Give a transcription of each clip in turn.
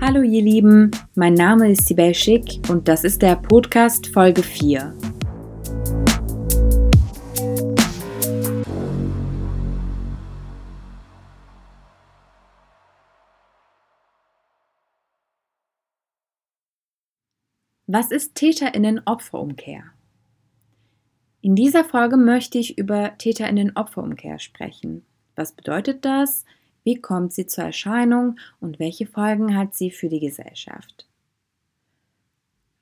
Hallo ihr Lieben, mein Name ist Sibel Schick und das ist der Podcast Folge 4. Was ist Täterinnen-Opferumkehr? In dieser Folge möchte ich über Täterinnen-Opferumkehr sprechen. Was bedeutet das? Wie kommt sie zur Erscheinung und welche Folgen hat sie für die Gesellschaft?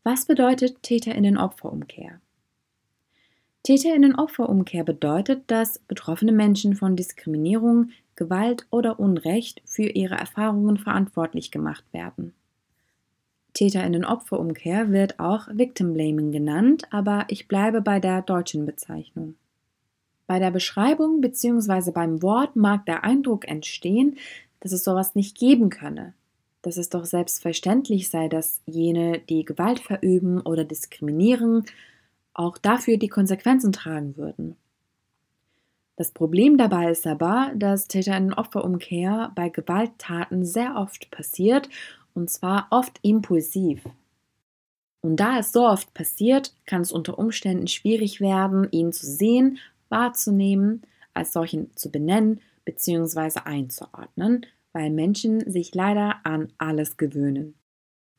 Was bedeutet Täterinnen-Opferumkehr? Täterinnen-Opferumkehr bedeutet, dass betroffene Menschen von Diskriminierung, Gewalt oder Unrecht für ihre Erfahrungen verantwortlich gemacht werden. Täterinnen-Opferumkehr wird auch Victim Blaming genannt, aber ich bleibe bei der deutschen Bezeichnung. Bei der Beschreibung bzw. beim Wort mag der Eindruck entstehen, dass es sowas nicht geben könne, dass es doch selbstverständlich sei, dass jene, die Gewalt verüben oder diskriminieren, auch dafür die Konsequenzen tragen würden. Das Problem dabei ist aber, dass Täter-Opferumkehr bei Gewalttaten sehr oft passiert und zwar oft impulsiv. Und da es so oft passiert, kann es unter Umständen schwierig werden, ihn zu sehen wahrzunehmen, als solchen zu benennen bzw. einzuordnen, weil Menschen sich leider an alles gewöhnen.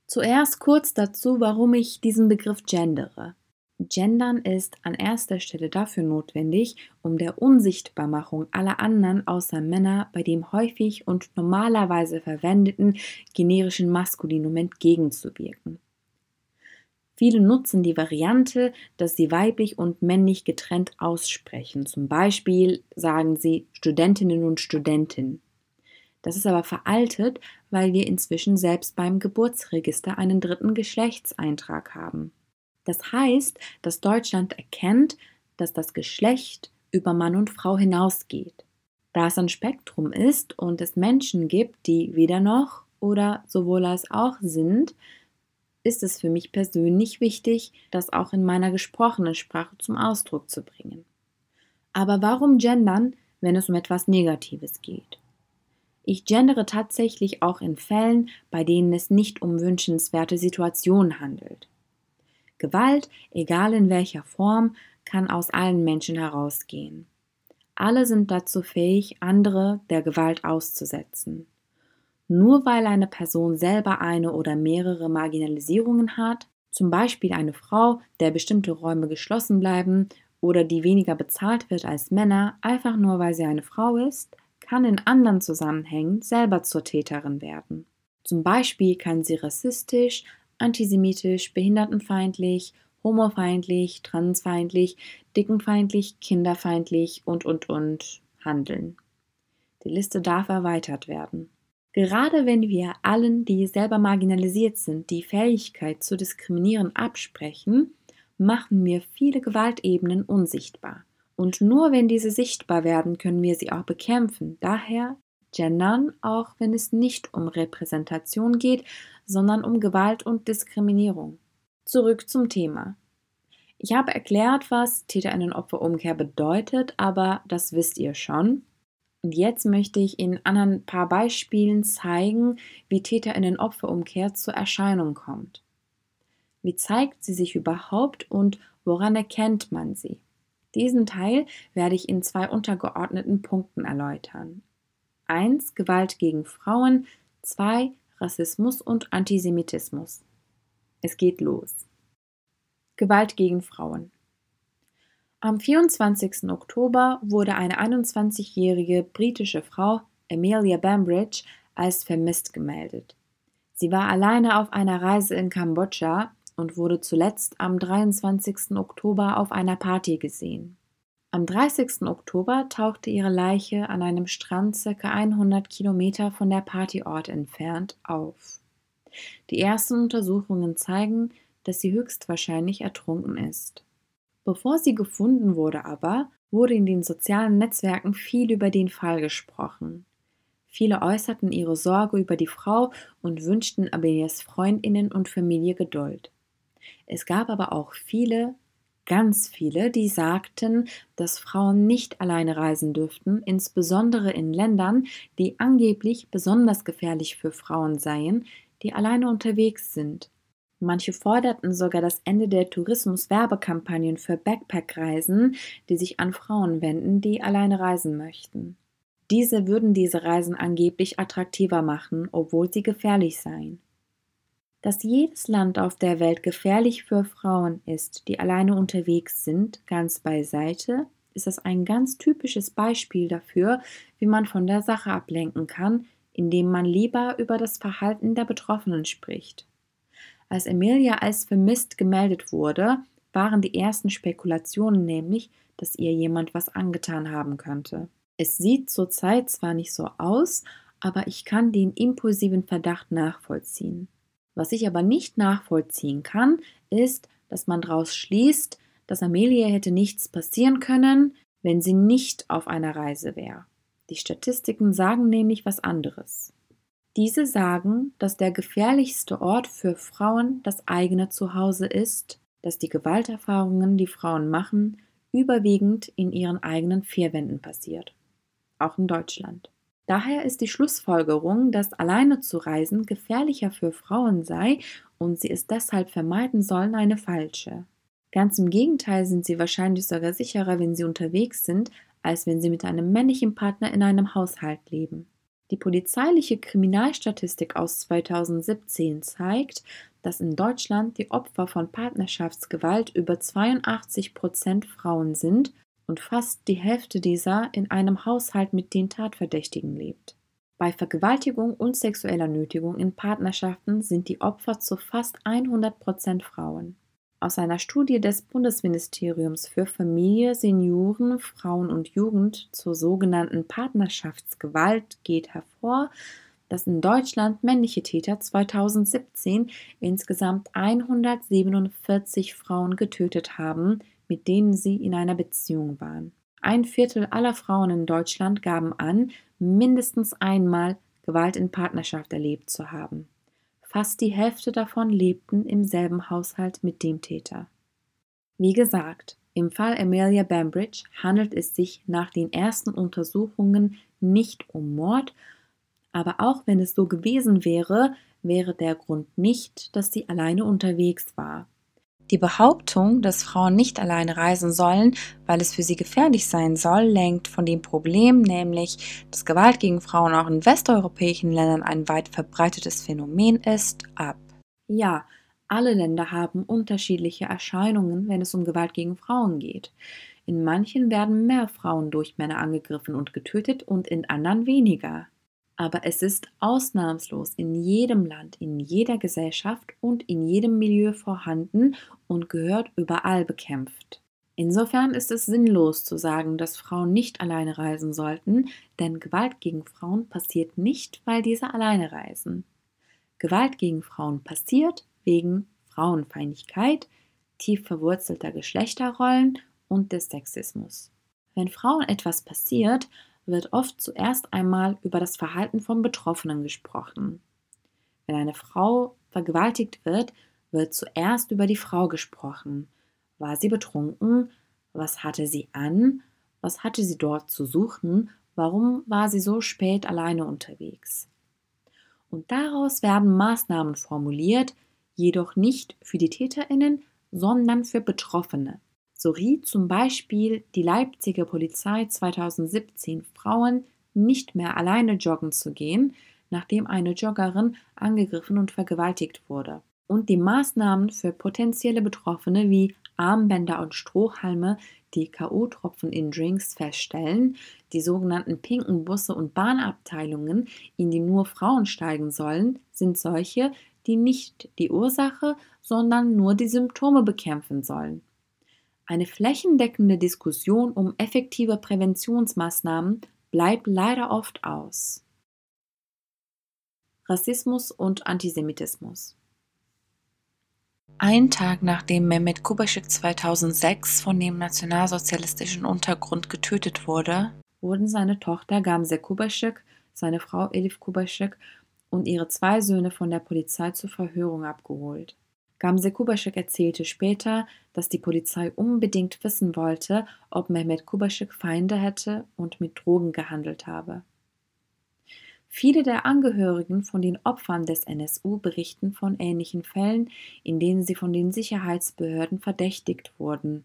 Zuerst kurz dazu, warum ich diesen Begriff gendere. Gendern ist an erster Stelle dafür notwendig, um der Unsichtbarmachung aller anderen außer Männer bei dem häufig und normalerweise verwendeten generischen Maskulinum entgegenzuwirken. Viele nutzen die Variante, dass sie weiblich und männlich getrennt aussprechen. Zum Beispiel sagen sie Studentinnen und Studenten. Das ist aber veraltet, weil wir inzwischen selbst beim Geburtsregister einen dritten Geschlechtseintrag haben. Das heißt, dass Deutschland erkennt, dass das Geschlecht über Mann und Frau hinausgeht. Da es ein Spektrum ist und es Menschen gibt, die weder noch oder sowohl als auch sind, ist es für mich persönlich wichtig, das auch in meiner gesprochenen Sprache zum Ausdruck zu bringen. Aber warum gendern, wenn es um etwas Negatives geht? Ich gendere tatsächlich auch in Fällen, bei denen es nicht um wünschenswerte Situationen handelt. Gewalt, egal in welcher Form, kann aus allen Menschen herausgehen. Alle sind dazu fähig, andere der Gewalt auszusetzen. Nur weil eine Person selber eine oder mehrere Marginalisierungen hat, zum Beispiel eine Frau, der bestimmte Räume geschlossen bleiben oder die weniger bezahlt wird als Männer, einfach nur weil sie eine Frau ist, kann in anderen Zusammenhängen selber zur Täterin werden. Zum Beispiel kann sie rassistisch, antisemitisch, behindertenfeindlich, homofeindlich, transfeindlich, dickenfeindlich, kinderfeindlich und und und handeln. Die Liste darf erweitert werden. Gerade wenn wir allen, die selber marginalisiert sind, die Fähigkeit zu diskriminieren absprechen, machen wir viele Gewaltebenen unsichtbar. Und nur wenn diese sichtbar werden, können wir sie auch bekämpfen. Daher gendern, auch wenn es nicht um Repräsentation geht, sondern um Gewalt und Diskriminierung. Zurück zum Thema. Ich habe erklärt, was Täterinnen-Opfer-Umkehr bedeutet, aber das wisst ihr schon. Und jetzt möchte ich in ein paar Beispielen zeigen, wie Täterinnen-Opferumkehr zur Erscheinung kommt. Wie zeigt sie sich überhaupt und woran erkennt man sie? Diesen Teil werde ich in zwei untergeordneten Punkten erläutern. 1. Gewalt gegen Frauen, 2. Rassismus und Antisemitismus. Es geht los. Gewalt gegen Frauen. Am 24. Oktober wurde eine 21-jährige britische Frau, Amelia Bambridge, als vermisst gemeldet. Sie war alleine auf einer Reise in Kambodscha und wurde zuletzt am 23. Oktober auf einer Party gesehen. Am 30. Oktober tauchte ihre Leiche an einem Strand ca. 100 Kilometer von der Partyort entfernt auf. Die ersten Untersuchungen zeigen, dass sie höchstwahrscheinlich ertrunken ist. Bevor sie gefunden wurde aber, wurde in den sozialen Netzwerken viel über den Fall gesprochen. Viele äußerten ihre Sorge über die Frau und wünschten Amelias Freundinnen und Familie Geduld. Es gab aber auch viele, ganz viele, die sagten, dass Frauen nicht alleine reisen dürften, insbesondere in Ländern, die angeblich besonders gefährlich für Frauen seien, die alleine unterwegs sind. Manche forderten sogar das Ende der Tourismuswerbekampagnen für Backpackreisen, die sich an Frauen wenden, die alleine reisen möchten. Diese würden diese Reisen angeblich attraktiver machen, obwohl sie gefährlich seien. Dass jedes Land auf der Welt gefährlich für Frauen ist, die alleine unterwegs sind, ganz beiseite, ist das ein ganz typisches Beispiel dafür, wie man von der Sache ablenken kann, indem man lieber über das Verhalten der Betroffenen spricht. Als Emilia als vermisst gemeldet wurde, waren die ersten Spekulationen nämlich, dass ihr jemand was angetan haben könnte. Es sieht zurzeit zwar nicht so aus, aber ich kann den impulsiven Verdacht nachvollziehen. Was ich aber nicht nachvollziehen kann, ist, dass man daraus schließt, dass Amelia hätte nichts passieren können, wenn sie nicht auf einer Reise wäre. Die Statistiken sagen nämlich was anderes. Diese sagen, dass der gefährlichste Ort für Frauen das eigene Zuhause ist, dass die Gewalterfahrungen, die Frauen machen, überwiegend in ihren eigenen vier Wänden passiert. Auch in Deutschland. Daher ist die Schlussfolgerung, dass alleine zu reisen gefährlicher für Frauen sei und sie es deshalb vermeiden sollen, eine falsche. Ganz im Gegenteil sind sie wahrscheinlich sogar sicherer, wenn sie unterwegs sind, als wenn sie mit einem männlichen Partner in einem Haushalt leben. Die polizeiliche Kriminalstatistik aus 2017 zeigt, dass in Deutschland die Opfer von Partnerschaftsgewalt über 82 Prozent Frauen sind und fast die Hälfte dieser in einem Haushalt mit den Tatverdächtigen lebt. Bei Vergewaltigung und sexueller Nötigung in Partnerschaften sind die Opfer zu fast 100 Prozent Frauen. Aus einer Studie des Bundesministeriums für Familie, Senioren, Frauen und Jugend zur sogenannten Partnerschaftsgewalt geht hervor, dass in Deutschland männliche Täter 2017 insgesamt 147 Frauen getötet haben, mit denen sie in einer Beziehung waren. Ein Viertel aller Frauen in Deutschland gaben an, mindestens einmal Gewalt in Partnerschaft erlebt zu haben. Fast die Hälfte davon lebten im selben Haushalt mit dem Täter. Wie gesagt, im Fall Amelia Bambridge handelt es sich nach den ersten Untersuchungen nicht um Mord, aber auch wenn es so gewesen wäre, wäre der Grund nicht, dass sie alleine unterwegs war. Die Behauptung, dass Frauen nicht alleine reisen sollen, weil es für sie gefährlich sein soll, lenkt von dem Problem, nämlich, dass Gewalt gegen Frauen auch in westeuropäischen Ländern ein weit verbreitetes Phänomen ist, ab. Ja, alle Länder haben unterschiedliche Erscheinungen, wenn es um Gewalt gegen Frauen geht. In manchen werden mehr Frauen durch Männer angegriffen und getötet und in anderen weniger aber es ist ausnahmslos in jedem Land, in jeder Gesellschaft und in jedem Milieu vorhanden und gehört überall bekämpft. Insofern ist es sinnlos zu sagen, dass Frauen nicht alleine reisen sollten, denn Gewalt gegen Frauen passiert nicht, weil diese alleine reisen. Gewalt gegen Frauen passiert wegen Frauenfeindlichkeit, tief verwurzelter Geschlechterrollen und des Sexismus. Wenn Frauen etwas passiert, wird oft zuerst einmal über das Verhalten von Betroffenen gesprochen. Wenn eine Frau vergewaltigt wird, wird zuerst über die Frau gesprochen. War sie betrunken? Was hatte sie an? Was hatte sie dort zu suchen? Warum war sie so spät alleine unterwegs? Und daraus werden Maßnahmen formuliert, jedoch nicht für die Täterinnen, sondern für Betroffene. So riet zum Beispiel die Leipziger Polizei 2017 Frauen, nicht mehr alleine joggen zu gehen, nachdem eine Joggerin angegriffen und vergewaltigt wurde. Und die Maßnahmen für potenzielle Betroffene wie Armbänder und Strohhalme, die K.O.-Tropfen in Drinks feststellen, die sogenannten pinken Busse und Bahnabteilungen, in die nur Frauen steigen sollen, sind solche, die nicht die Ursache, sondern nur die Symptome bekämpfen sollen. Eine flächendeckende Diskussion um effektive Präventionsmaßnahmen bleibt leider oft aus. Rassismus und Antisemitismus ein Tag nachdem Mehmet Kubaschik 2006 von dem nationalsozialistischen Untergrund getötet wurde, wurden seine Tochter Gamze Kubaschik, seine Frau Elif Kubaschek und ihre zwei Söhne von der Polizei zur Verhörung abgeholt. Gamze Kubaschek erzählte später, dass die Polizei unbedingt wissen wollte, ob Mehmet Kubaschek Feinde hätte und mit Drogen gehandelt habe. Viele der Angehörigen von den Opfern des NSU berichten von ähnlichen Fällen, in denen sie von den Sicherheitsbehörden verdächtigt wurden.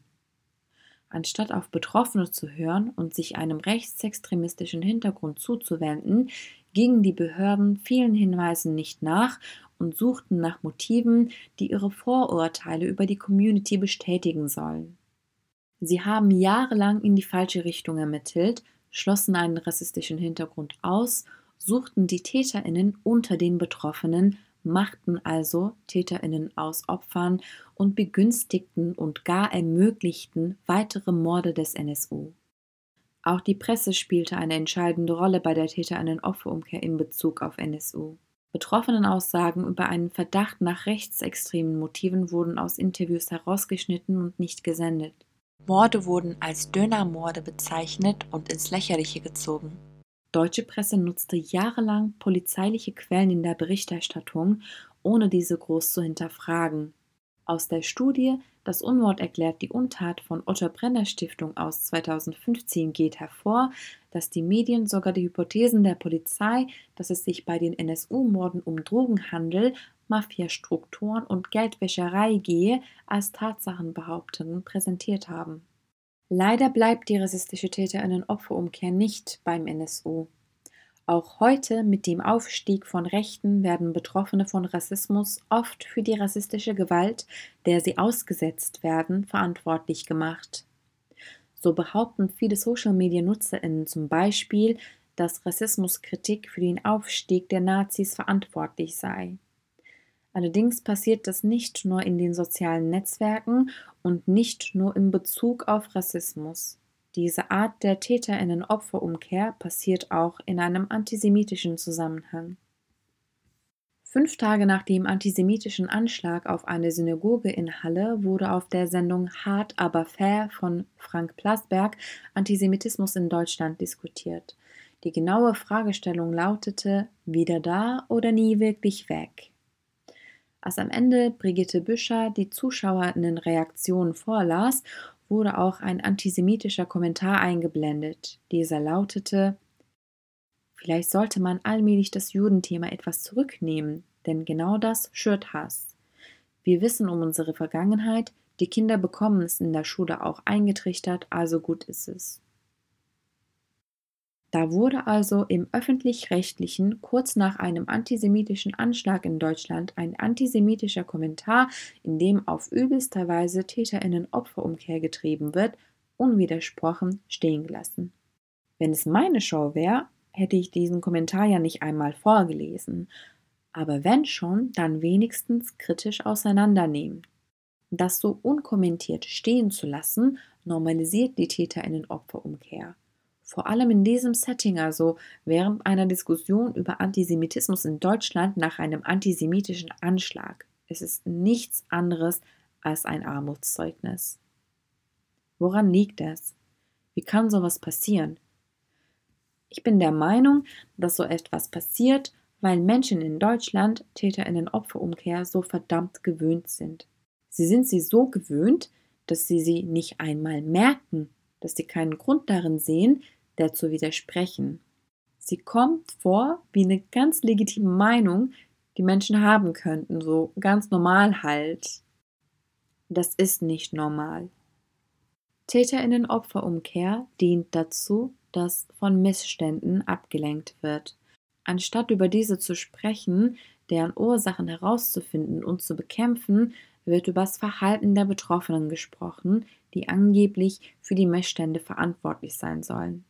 Anstatt auf Betroffene zu hören und sich einem rechtsextremistischen Hintergrund zuzuwenden, gingen die Behörden vielen Hinweisen nicht nach und suchten nach Motiven, die ihre Vorurteile über die Community bestätigen sollen. Sie haben jahrelang in die falsche Richtung ermittelt, schlossen einen rassistischen Hintergrund aus, suchten die Täterinnen unter den Betroffenen, machten also Täterinnen aus Opfern und begünstigten und gar ermöglichten weitere Morde des NSU. Auch die Presse spielte eine entscheidende Rolle bei der Täterinnen-Opferumkehr in Bezug auf NSU. Betroffenen Aussagen über einen Verdacht nach rechtsextremen Motiven wurden aus Interviews herausgeschnitten und nicht gesendet. Morde wurden als Dönermorde bezeichnet und ins Lächerliche gezogen. Deutsche Presse nutzte jahrelang polizeiliche Quellen in der Berichterstattung, ohne diese groß zu hinterfragen. Aus der Studie Das Unwort erklärt die Untat von Otto Brenner Stiftung aus 2015 geht hervor, dass die Medien sogar die Hypothesen der Polizei, dass es sich bei den NSU-Morden um Drogenhandel, Mafiastrukturen und Geldwäscherei gehe, als Tatsachenbehauptungen präsentiert haben. Leider bleibt die rassistische Täterinnen-Opferumkehr nicht beim NSU. Auch heute mit dem Aufstieg von Rechten werden Betroffene von Rassismus oft für die rassistische Gewalt, der sie ausgesetzt werden, verantwortlich gemacht. So behaupten viele Social-Media-NutzerInnen zum Beispiel, dass Rassismuskritik für den Aufstieg der Nazis verantwortlich sei. Allerdings passiert das nicht nur in den sozialen Netzwerken und nicht nur in Bezug auf Rassismus. Diese Art der Täterinnen-Opferumkehr passiert auch in einem antisemitischen Zusammenhang. Fünf Tage nach dem antisemitischen Anschlag auf eine Synagoge in Halle wurde auf der Sendung Hart aber fair von Frank Plasberg Antisemitismus in Deutschland diskutiert. Die genaue Fragestellung lautete: wieder da oder nie wirklich weg? Als am Ende Brigitte Büscher die Zuschauerinnenreaktionen vorlas, wurde auch ein antisemitischer Kommentar eingeblendet. Dieser lautete Vielleicht sollte man allmählich das Judenthema etwas zurücknehmen, denn genau das schürt Hass. Wir wissen um unsere Vergangenheit, die Kinder bekommen es in der Schule auch eingetrichtert, also gut ist es. Da wurde also im öffentlich-rechtlichen kurz nach einem antisemitischen Anschlag in Deutschland ein antisemitischer Kommentar, in dem auf übelster Weise Täterinnen Opferumkehr getrieben wird, unwidersprochen stehen gelassen. Wenn es meine Show wäre, hätte ich diesen Kommentar ja nicht einmal vorgelesen. Aber wenn schon, dann wenigstens kritisch auseinandernehmen. Das so unkommentiert stehen zu lassen, normalisiert die Täterinnen Opferumkehr. Vor allem in diesem Setting, also während einer Diskussion über Antisemitismus in Deutschland nach einem antisemitischen Anschlag. Es ist nichts anderes als ein Armutszeugnis. Woran liegt es? Wie kann sowas passieren? Ich bin der Meinung, dass so etwas passiert, weil Menschen in Deutschland Täterinnen Opferumkehr so verdammt gewöhnt sind. Sie sind sie so gewöhnt, dass sie sie nicht einmal merken, dass sie keinen Grund darin sehen, der zu widersprechen. Sie kommt vor wie eine ganz legitime Meinung, die Menschen haben könnten, so ganz normal halt. Das ist nicht normal. Täterinnen-Opferumkehr dient dazu, dass von Missständen abgelenkt wird. Anstatt über diese zu sprechen, deren Ursachen herauszufinden und zu bekämpfen, wird über das Verhalten der Betroffenen gesprochen, die angeblich für die Missstände verantwortlich sein sollen.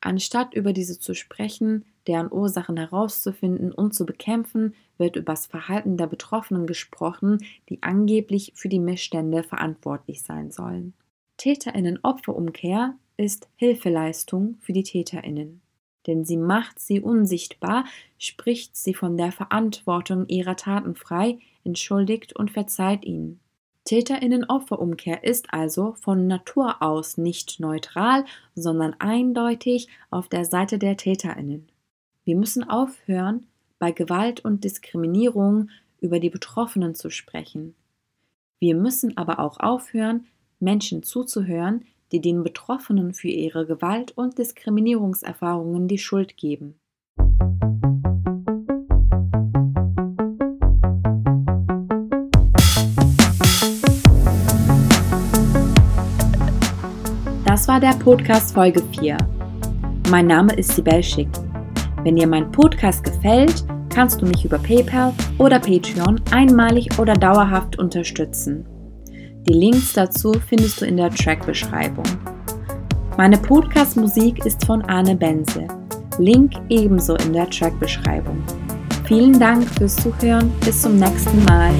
Anstatt über diese zu sprechen, deren Ursachen herauszufinden und zu bekämpfen, wird über das Verhalten der Betroffenen gesprochen, die angeblich für die Missstände verantwortlich sein sollen. Täterinnen-Opferumkehr ist Hilfeleistung für die Täterinnen. Denn sie macht sie unsichtbar, spricht sie von der Verantwortung ihrer Taten frei, entschuldigt und verzeiht ihnen. Täterinnen-Opfer-Umkehr ist also von Natur aus nicht neutral, sondern eindeutig auf der Seite der Täterinnen. Wir müssen aufhören, bei Gewalt und Diskriminierung über die Betroffenen zu sprechen. Wir müssen aber auch aufhören, Menschen zuzuhören, die den Betroffenen für ihre Gewalt- und Diskriminierungserfahrungen die Schuld geben. Das war der Podcast Folge 4. Mein Name ist Sibel Schick. Wenn dir mein Podcast gefällt, kannst du mich über PayPal oder Patreon einmalig oder dauerhaft unterstützen. Die Links dazu findest du in der Track-Beschreibung. Meine Podcast-Musik ist von Arne Benze. Link ebenso in der Track-Beschreibung. Vielen Dank fürs Zuhören. Bis zum nächsten Mal.